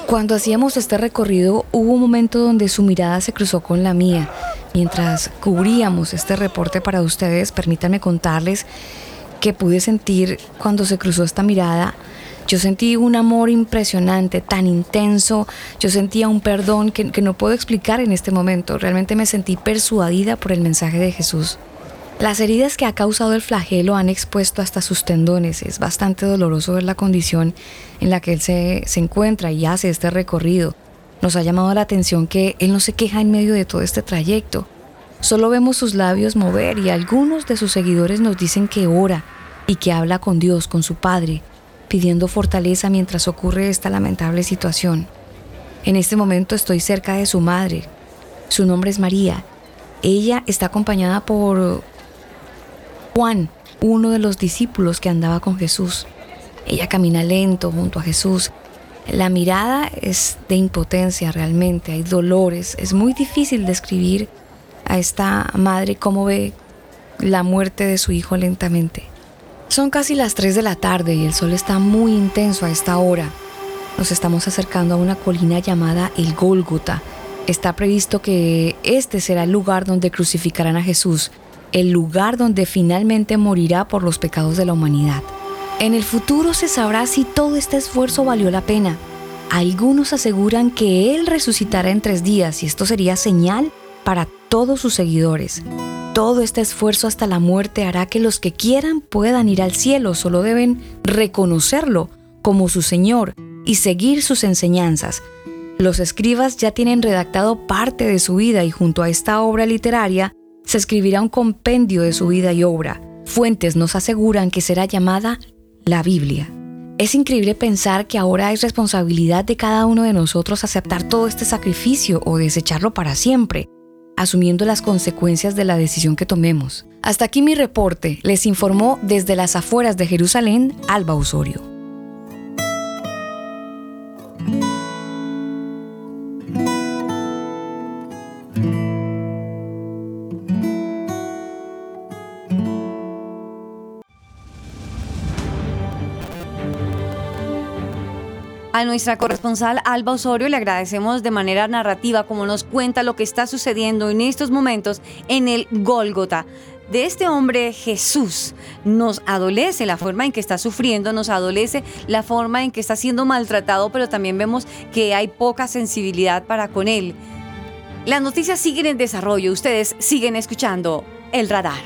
Cuando hacíamos este recorrido hubo un momento donde su mirada se cruzó con la mía. Mientras cubríamos este reporte para ustedes, permítanme contarles que pude sentir cuando se cruzó esta mirada yo sentí un amor impresionante, tan intenso, yo sentía un perdón que, no puedo explicar en este momento, realmente me sentí persuadida por el mensaje de Jesús. Las heridas que ha causado el flagelo han expuesto hasta sus tendones. Es bastante doloroso ver la condición en la que él se, se, encuentra y hace este recorrido. Nos ha llamado la atención que él no se queja en medio de todo este trayecto. Solo vemos sus labios mover y algunos de sus seguidores nos dicen que ora y que habla con Dios, con su Padre, pidiendo fortaleza mientras ocurre esta lamentable situación. En este momento estoy cerca de su madre. Su nombre es María. Ella está acompañada por Juan, uno de los discípulos que andaba con Jesús. Ella camina lento junto a Jesús. La mirada es de impotencia realmente, hay dolores, es muy difícil describir a esta madre cómo ve la muerte de su hijo lentamente. Son casi las 3 de la tarde y el sol está muy intenso a esta hora. Nos estamos acercando a una colina llamada el Gólgota. Está previsto que este será el lugar donde crucificarán a Jesús, el lugar donde finalmente morirá por los pecados de la humanidad. En el futuro se sabrá si todo este esfuerzo valió la pena. Algunos aseguran que Él resucitará en tres días y esto sería señal para todos sus seguidores. Todo este esfuerzo hasta la muerte hará que los que quieran puedan ir al cielo, solo deben reconocerlo como su Señor y seguir sus enseñanzas. Los escribas ya tienen redactado parte de su vida y junto a esta obra literaria se escribirá un compendio de su vida y obra. Fuentes nos aseguran que será llamada la Biblia. Es increíble pensar que ahora es responsabilidad de cada uno de nosotros aceptar todo este sacrificio o desecharlo para siempre asumiendo las consecuencias de la decisión que tomemos. Hasta aquí mi reporte, les informó desde las afueras de Jerusalén Alba Osorio. A nuestra corresponsal Alba Osorio le agradecemos de manera narrativa como nos cuenta lo que está sucediendo en estos momentos en el Gólgota. De este hombre Jesús nos adolece la forma en que está sufriendo, nos adolece la forma en que está siendo maltratado, pero también vemos que hay poca sensibilidad para con él. Las noticias siguen en desarrollo, ustedes siguen escuchando el radar.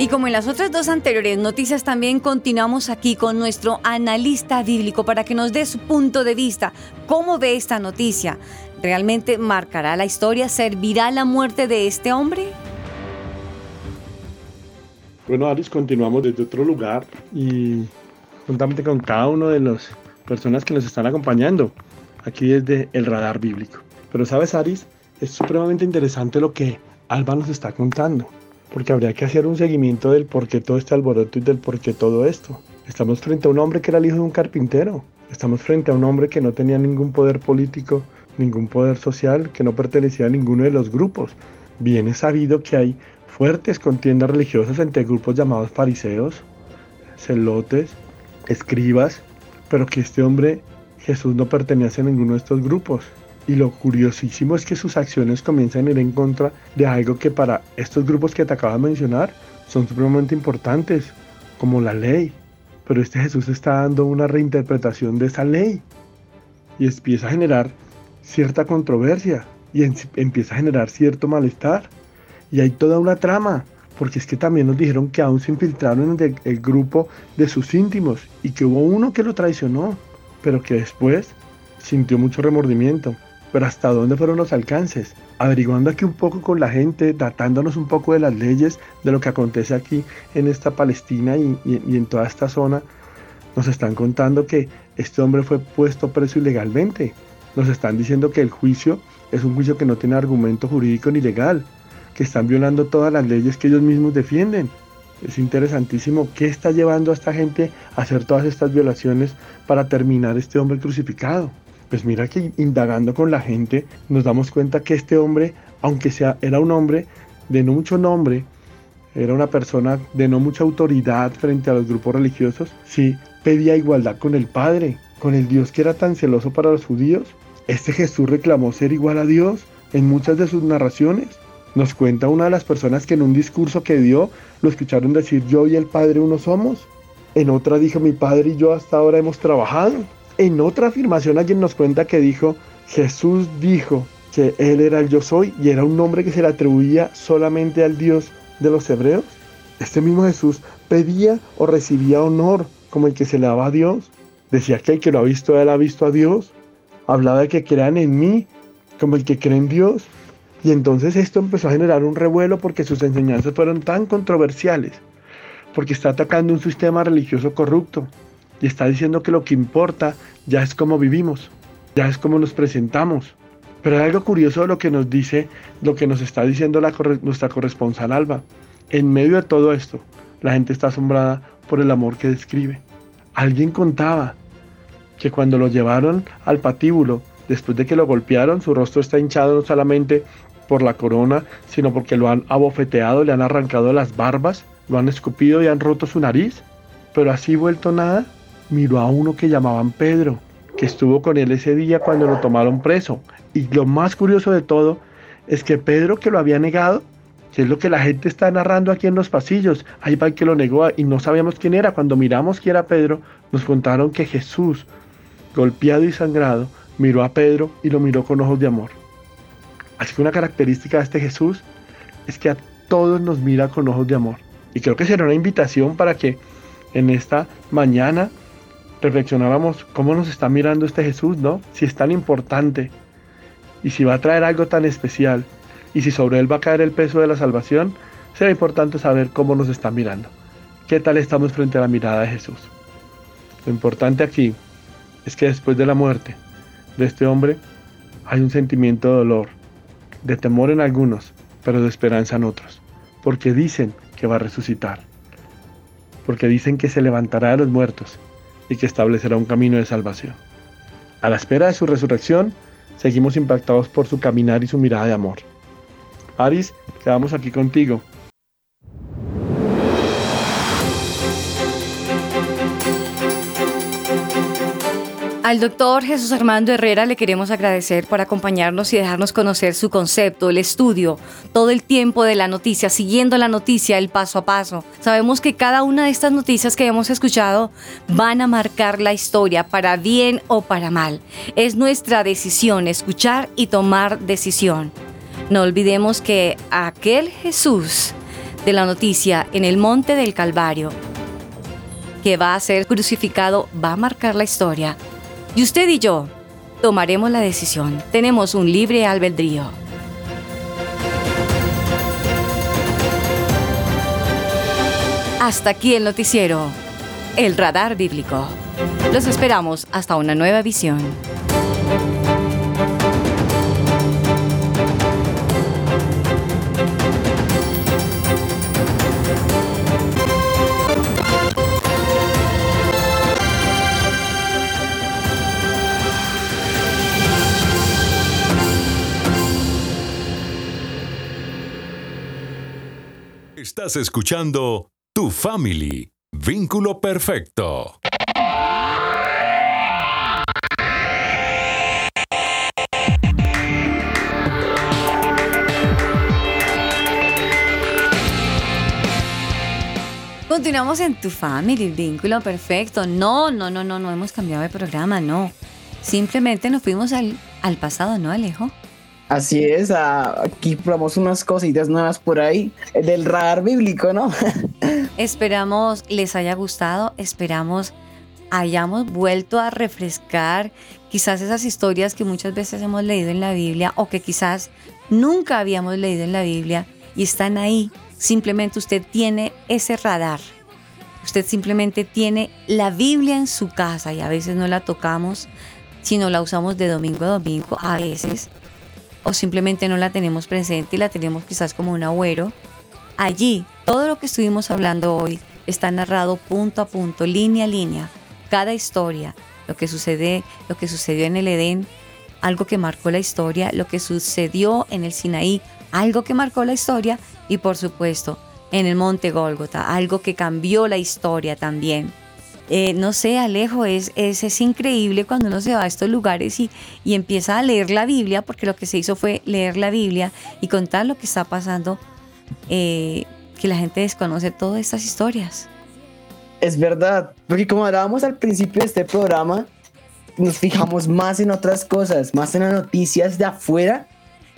Y como en las otras dos anteriores noticias, también continuamos aquí con nuestro analista bíblico para que nos dé su punto de vista. ¿Cómo ve esta noticia? ¿Realmente marcará la historia? ¿Servirá la muerte de este hombre? Bueno, Aris, continuamos desde otro lugar y juntamente con cada uno de las personas que nos están acompañando aquí desde el radar bíblico. Pero sabes, Aris, es supremamente interesante lo que Alba nos está contando porque habría que hacer un seguimiento del por qué todo este alboroto y del por qué todo esto. Estamos frente a un hombre que era el hijo de un carpintero. Estamos frente a un hombre que no tenía ningún poder político, ningún poder social, que no pertenecía a ninguno de los grupos. Bien es sabido que hay fuertes contiendas religiosas entre grupos llamados fariseos, celotes, escribas, pero que este hombre Jesús no pertenece a ninguno de estos grupos. Y lo curiosísimo es que sus acciones comienzan a ir en contra de algo que para estos grupos que te acabo de mencionar son supremamente importantes, como la ley. Pero este Jesús está dando una reinterpretación de esa ley y empieza a generar cierta controversia y empieza a generar cierto malestar. Y hay toda una trama, porque es que también nos dijeron que aún se infiltraron en el grupo de sus íntimos y que hubo uno que lo traicionó, pero que después sintió mucho remordimiento pero hasta dónde fueron los alcances, averiguando aquí un poco con la gente, datándonos un poco de las leyes, de lo que acontece aquí en esta Palestina y, en toda esta zona, nos están contando que este hombre fue puesto preso ilegalmente. Nos están diciendo que el juicio es un juicio que no tiene argumento jurídico ni legal, que están violando todas las leyes que ellos mismos defienden. Es interesantísimo qué está llevando a esta gente a hacer todas estas violaciones para terminar este hombre crucificado. Pues mira que indagando con la gente nos damos cuenta que este hombre, aunque sea, era un hombre de no mucho nombre, era una persona de no mucha autoridad frente a los grupos religiosos, sí pedía igualdad con el Padre, con el Dios que era tan celoso para los judíos. Este Jesús reclamó ser igual a Dios en muchas de sus narraciones. Nos cuenta una de las personas que en un discurso que dio lo escucharon decir yo y el Padre uno somos. En otra dijo mi Padre y yo hasta ahora hemos trabajado. En otra afirmación alguien nos cuenta que dijo, Jesús dijo que Él era el yo soy y era un nombre que se le atribuía solamente al Dios de los hebreos. Este mismo Jesús pedía o recibía honor como el que se le daba a Dios. Decía que el que lo ha visto, Él ha visto a Dios. Hablaba de que crean en mí como el que cree en Dios. Y entonces esto empezó a generar un revuelo porque sus enseñanzas fueron tan controversiales, porque está atacando un sistema religioso corrupto, y está diciendo que lo que importa ya es cómo vivimos, ya es cómo nos presentamos. Pero hay algo curioso de lo que nos dice, lo que nos está diciendo nuestra corresponsal Alba. En medio de todo esto, la gente está asombrada por el amor que describe. Alguien contaba que cuando lo llevaron al patíbulo, después de que lo golpearon, su rostro está hinchado no solamente por la corona, sino porque lo han abofeteado, le han arrancado las barbas, lo han escupido y han roto su nariz. Pero así vuelto nada, miró a uno que llamaban Pedro, que estuvo con él ese día cuando lo tomaron preso. Y lo más curioso de todo es que Pedro que lo había negado, que es lo que la gente está narrando aquí en los pasillos, ahí va el que lo negó y no sabíamos quién era. Cuando miramos quién era Pedro, nos contaron que Jesús, golpeado y sangrado, miró a Pedro y lo miró con ojos de amor. Así que una característica de este Jesús es que a todos nos mira con ojos de amor. Y creo que será una invitación para que en esta mañana reflexionáramos cómo nos está mirando este Jesús, ¿no? Si es tan importante y si va a traer algo tan especial y si sobre él va a caer el peso de la salvación, será importante saber cómo nos está mirando. ¿Qué tal estamos frente a la mirada de Jesús? Lo importante aquí es que después de la muerte de este hombre hay un sentimiento de dolor, de temor en algunos, pero de esperanza en otros, porque dicen que va a resucitar, porque dicen que se levantará de los muertos y que establecerá un camino de salvación. A la espera de su resurrección, seguimos impactados por su caminar y su mirada de amor. Aris, quedamos aquí contigo. Al doctor Jesús Armando Herrera le queremos agradecer por acompañarnos y dejarnos conocer su concepto, el estudio, todo el tiempo de la noticia, siguiendo la noticia, el paso a paso. Sabemos que cada una de estas noticias que hemos escuchado van a marcar la historia, para bien o para mal. Es nuestra decisión escuchar y tomar decisión. No olvidemos que aquel Jesús de la noticia en el monte del Calvario, que va a ser crucificado, va a marcar la historia y usted y yo tomaremos la decisión. Tenemos un libre albedrío. Hasta aquí el noticiero, el radar bíblico. Los esperamos hasta una nueva visión. Estás escuchando Tu Family, Vínculo Perfecto. Continuamos en Tu Family, Vínculo Perfecto. No, no, no, no, no hemos cambiado de programa, no. Simplemente nos fuimos al, al pasado, ¿no, Alejo? Así es, aquí probamos unas cositas nuevas por ahí del radar bíblico, ¿no? *laughs* esperamos les haya gustado, esperamos hayamos vuelto a refrescar quizás esas historias que muchas veces hemos leído en la Biblia o que quizás nunca habíamos leído en la Biblia y están ahí. Simplemente usted tiene ese radar. Usted simplemente tiene la Biblia en su casa y a veces no la tocamos, sino la usamos de domingo a domingo, a veces o simplemente no la tenemos presente y la tenemos quizás como un agüero, allí todo lo que estuvimos hablando hoy está narrado punto a punto, línea a línea, cada historia, lo que sucede, lo que sucedió en el Edén, algo que marcó la historia, lo que sucedió en el Sinaí, algo que marcó la historia y por supuesto en el Monte Gólgota, algo que cambió la historia también. Eh, no sé, Alejo, es, es, es, increíble cuando uno se va a estos lugares y, y, empieza a leer la Biblia, porque lo que se hizo fue leer la Biblia y contar lo que está pasando, eh, que la gente desconoce todas estas historias. Es verdad, porque como hablábamos al principio de este programa, nos fijamos más en otras cosas, más en las noticias de afuera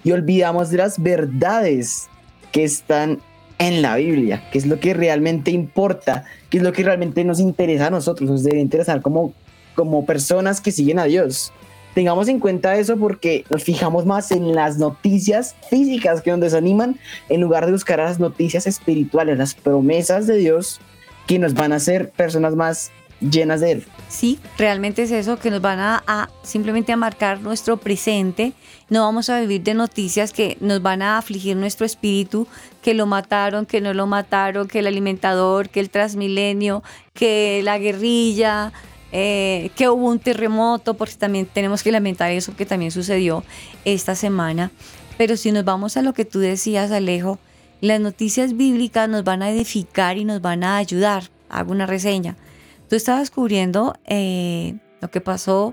y olvidamos de las verdades que están en la Biblia, que es lo que realmente importa, que es lo que realmente nos interesa a nosotros, nos debe interesar como, como personas que siguen a Dios. Tengamos en cuenta eso porque nos fijamos más en las noticias físicas que nos desaniman en lugar de buscar las noticias espirituales, las promesas de Dios que nos van a hacer personas más llenas de Él. Sí, realmente es eso, que nos van a, simplemente a marcar nuestro presente. No vamos a vivir de noticias que nos van a afligir nuestro espíritu, que lo mataron, que no lo mataron, que el alimentador, que el transmilenio, que la guerrilla, eh, que hubo un terremoto, porque también tenemos que lamentar eso que también sucedió esta semana. Pero si nos vamos a lo que tú decías, Alejo, las noticias bíblicas nos van a edificar y nos van a ayudar. Hago una reseña. Tú estabas cubriendo eh, lo que pasó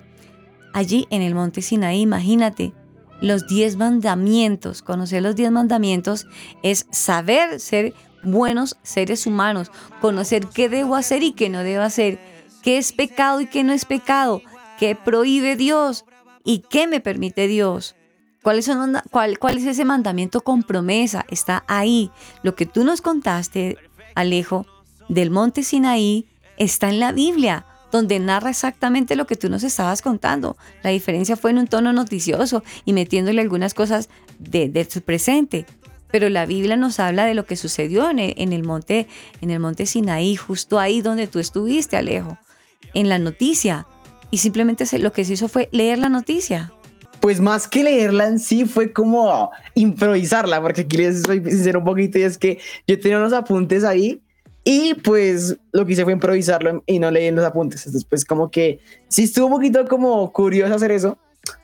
allí en el monte Sinaí. Imagínate, los diez mandamientos. Conocer los diez mandamientos es saber ser buenos seres humanos, conocer qué debo hacer y qué no debo hacer, qué es pecado y qué no es pecado, qué prohíbe Dios y qué me permite Dios. ¿Cuál es, cuál, ¿Cuál es ese mandamiento con promesa? Está ahí. Lo que tú nos contaste, Alejo, del monte Sinaí, está en la Biblia donde narra exactamente lo que tú nos estabas contando. La diferencia fue en un tono noticioso y metiéndole algunas cosas de, su presente. Pero la Biblia nos habla de lo que sucedió en el, monte, en el monte Sinaí, justo ahí donde tú estuviste, Alejo, en la noticia. Y simplemente lo que se hizo fue leer la noticia. Pues más que leerla en sí fue como improvisarla, porque aquí les sincero un poquito y es que yo tenía unos apuntes ahí y pues lo que hice fue improvisarlo y no leí los apuntes. Entonces, pues como que sí estuvo un poquito como curioso hacer eso.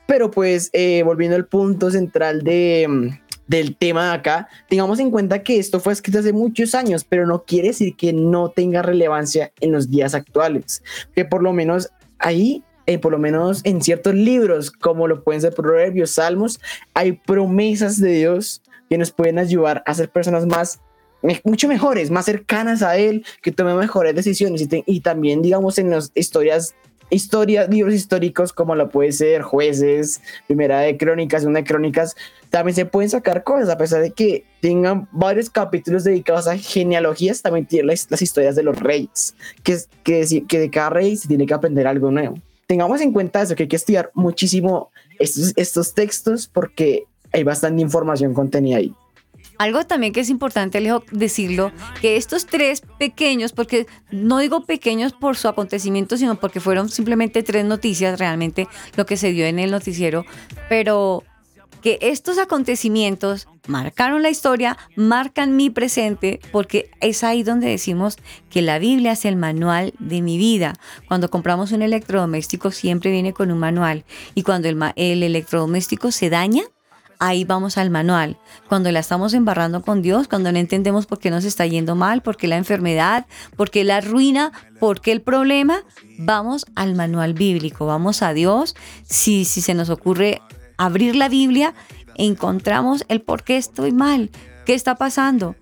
Pero pues eh, volviendo al punto central de, mm, del tema acá, tengamos en cuenta que esto fue escrito hace muchos años, pero no quiere decir que no tenga relevancia en los días actuales. Que por lo menos ahí eh, por lo menos en ciertos libros, como lo pueden ser Proverbios, Salmos, hay promesas de Dios que nos pueden ayudar a ser personas más mucho mejores, más cercanas a él, que tomen mejores decisiones y, también, digamos, en las historias historias, libros históricos como lo puede ser Jueces, Primera de Crónicas, Segunda de Crónicas, también se pueden sacar cosas, a pesar de que tengan varios capítulos dedicados a genealogías, también tienen las, historias de los reyes, que, que, que de cada rey se tiene que aprender algo nuevo. Tengamos en cuenta eso, que hay que estudiar muchísimo estos, estos textos porque hay bastante información contenida ahí. Algo también que es importante, Alejo, decirlo, que estos tres pequeños, porque no digo pequeños por su acontecimiento, sino porque fueron simplemente tres noticias realmente lo que se dio en el noticiero, pero que estos acontecimientos marcaron la historia, marcan mi presente, porque es ahí donde decimos que la Biblia es el manual de mi vida. Cuando compramos un electrodoméstico siempre viene con un manual y cuando el, el electrodoméstico se daña, ahí vamos al manual. Cuando la estamos embarrando con Dios, cuando no entendemos por qué nos está yendo mal, por qué la enfermedad, por qué la ruina, por qué el problema, vamos al manual bíblico, vamos a Dios. Si, si se nos ocurre abrir la Biblia, encontramos el por qué estoy mal, qué está pasando.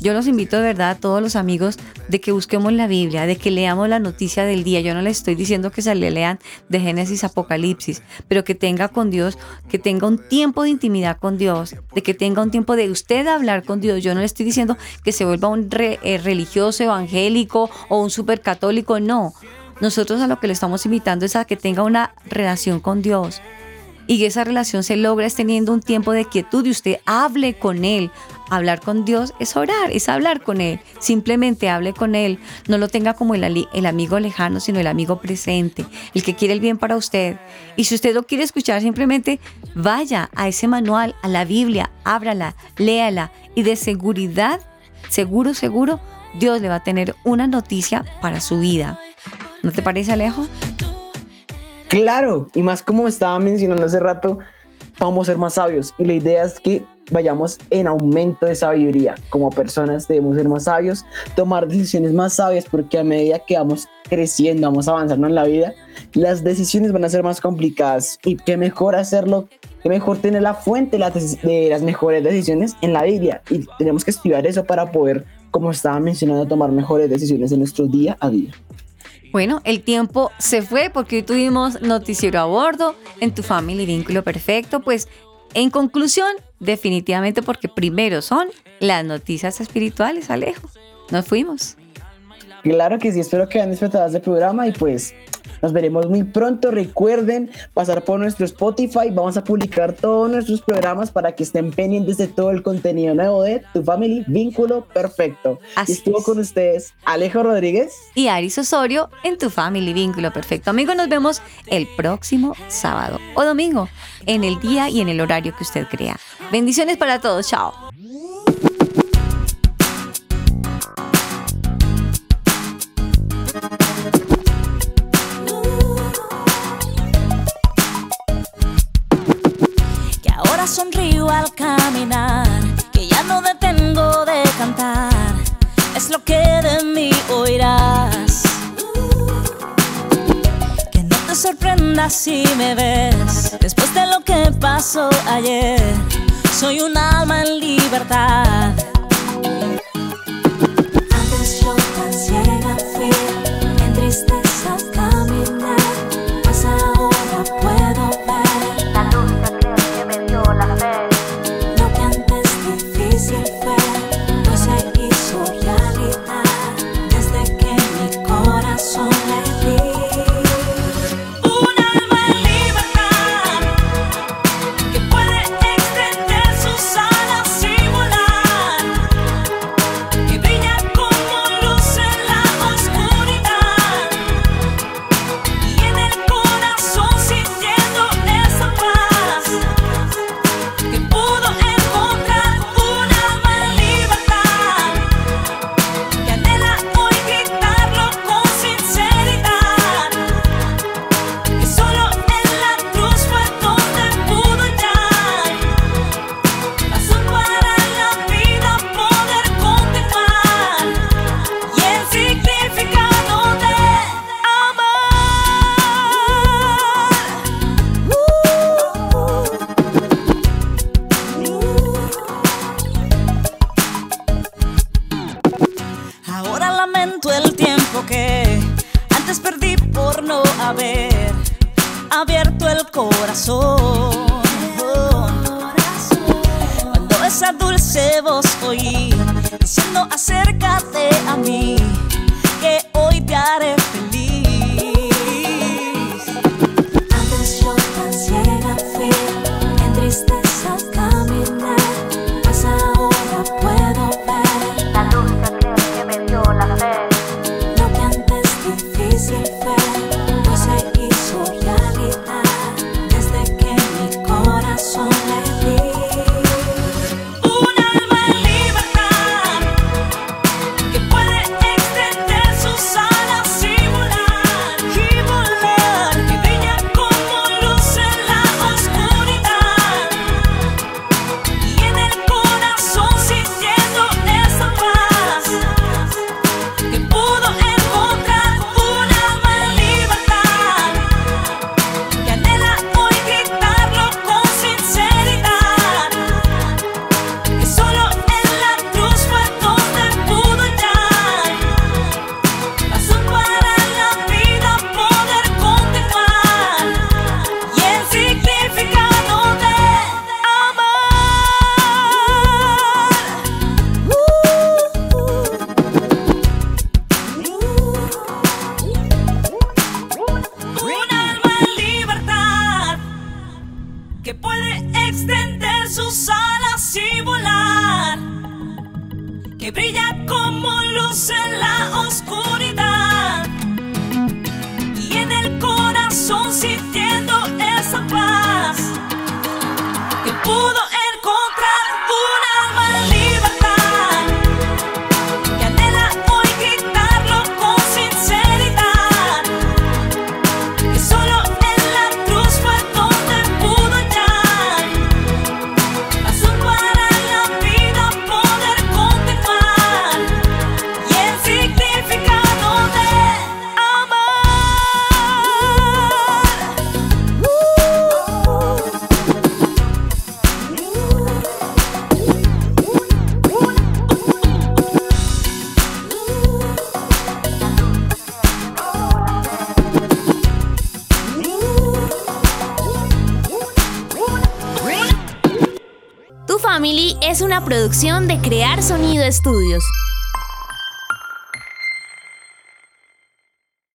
Yo los invito de verdad a todos los amigos de que busquemos la Biblia, de que leamos la noticia del día. Yo no les estoy diciendo que se le lean de Génesis Apocalipsis, pero que tenga con Dios, que tenga un tiempo de intimidad con Dios, de que tenga un tiempo de usted hablar con Dios. Yo no le estoy diciendo que se vuelva un eh, religioso evangélico o un supercatólico, no. Nosotros a lo que le estamos invitando es a que tenga una relación con Dios, y que esa relación se logra es teniendo un tiempo de quietud y usted hable con Él. Hablar con Dios es orar, es hablar con Él. Simplemente hable con Él. No lo tenga como el, el amigo lejano, sino el amigo presente, el que quiere el bien para usted. Y si usted lo quiere escuchar, simplemente vaya a ese manual, a la Biblia, ábrala, léala y de seguridad, seguro, seguro, Dios le va a tener una noticia para su vida. ¿No te parece, Alejo? Claro, y más como estaba mencionando hace rato, vamos a ser más sabios. Y la idea es que vayamos en aumento de sabiduría. Como personas debemos ser más sabios, tomar decisiones más sabias, porque a medida que vamos creciendo, vamos avanzando en la vida, las decisiones van a ser más complicadas. Y qué mejor hacerlo, qué mejor tener la fuente de las mejores decisiones en la Biblia. Y tenemos que estudiar eso para poder, como estaba mencionando, tomar mejores decisiones en nuestro día a día. Bueno, el tiempo se fue porque hoy tuvimos noticiero a bordo en tu familia vínculo perfecto. Pues en conclusión, definitivamente porque primero son las noticias espirituales, Alejo. Nos fuimos. Claro que sí, espero que hayan disfrutado este programa y pues nos veremos muy pronto. Recuerden pasar por nuestro Spotify. Vamos a publicar todos nuestros programas para que estén pendientes de todo el contenido nuevo de Tu Family Vínculo Perfecto. Así estuvo con ustedes Alejo Rodríguez y Aris Osorio en Tu Family Vínculo Perfecto. Amigos, nos vemos el próximo sábado o domingo en el día y en el horario que usted crea. Bendiciones para todos. Chao. sonrío al caminar, que ya no detengo de cantar, es lo que de mí oirás. Que no te sorprendas si me ves, después de lo que pasó ayer, soy un alma en libertad. Antes yo tan ciega fui, en tristeza. producción de Crear Sonido Estudios.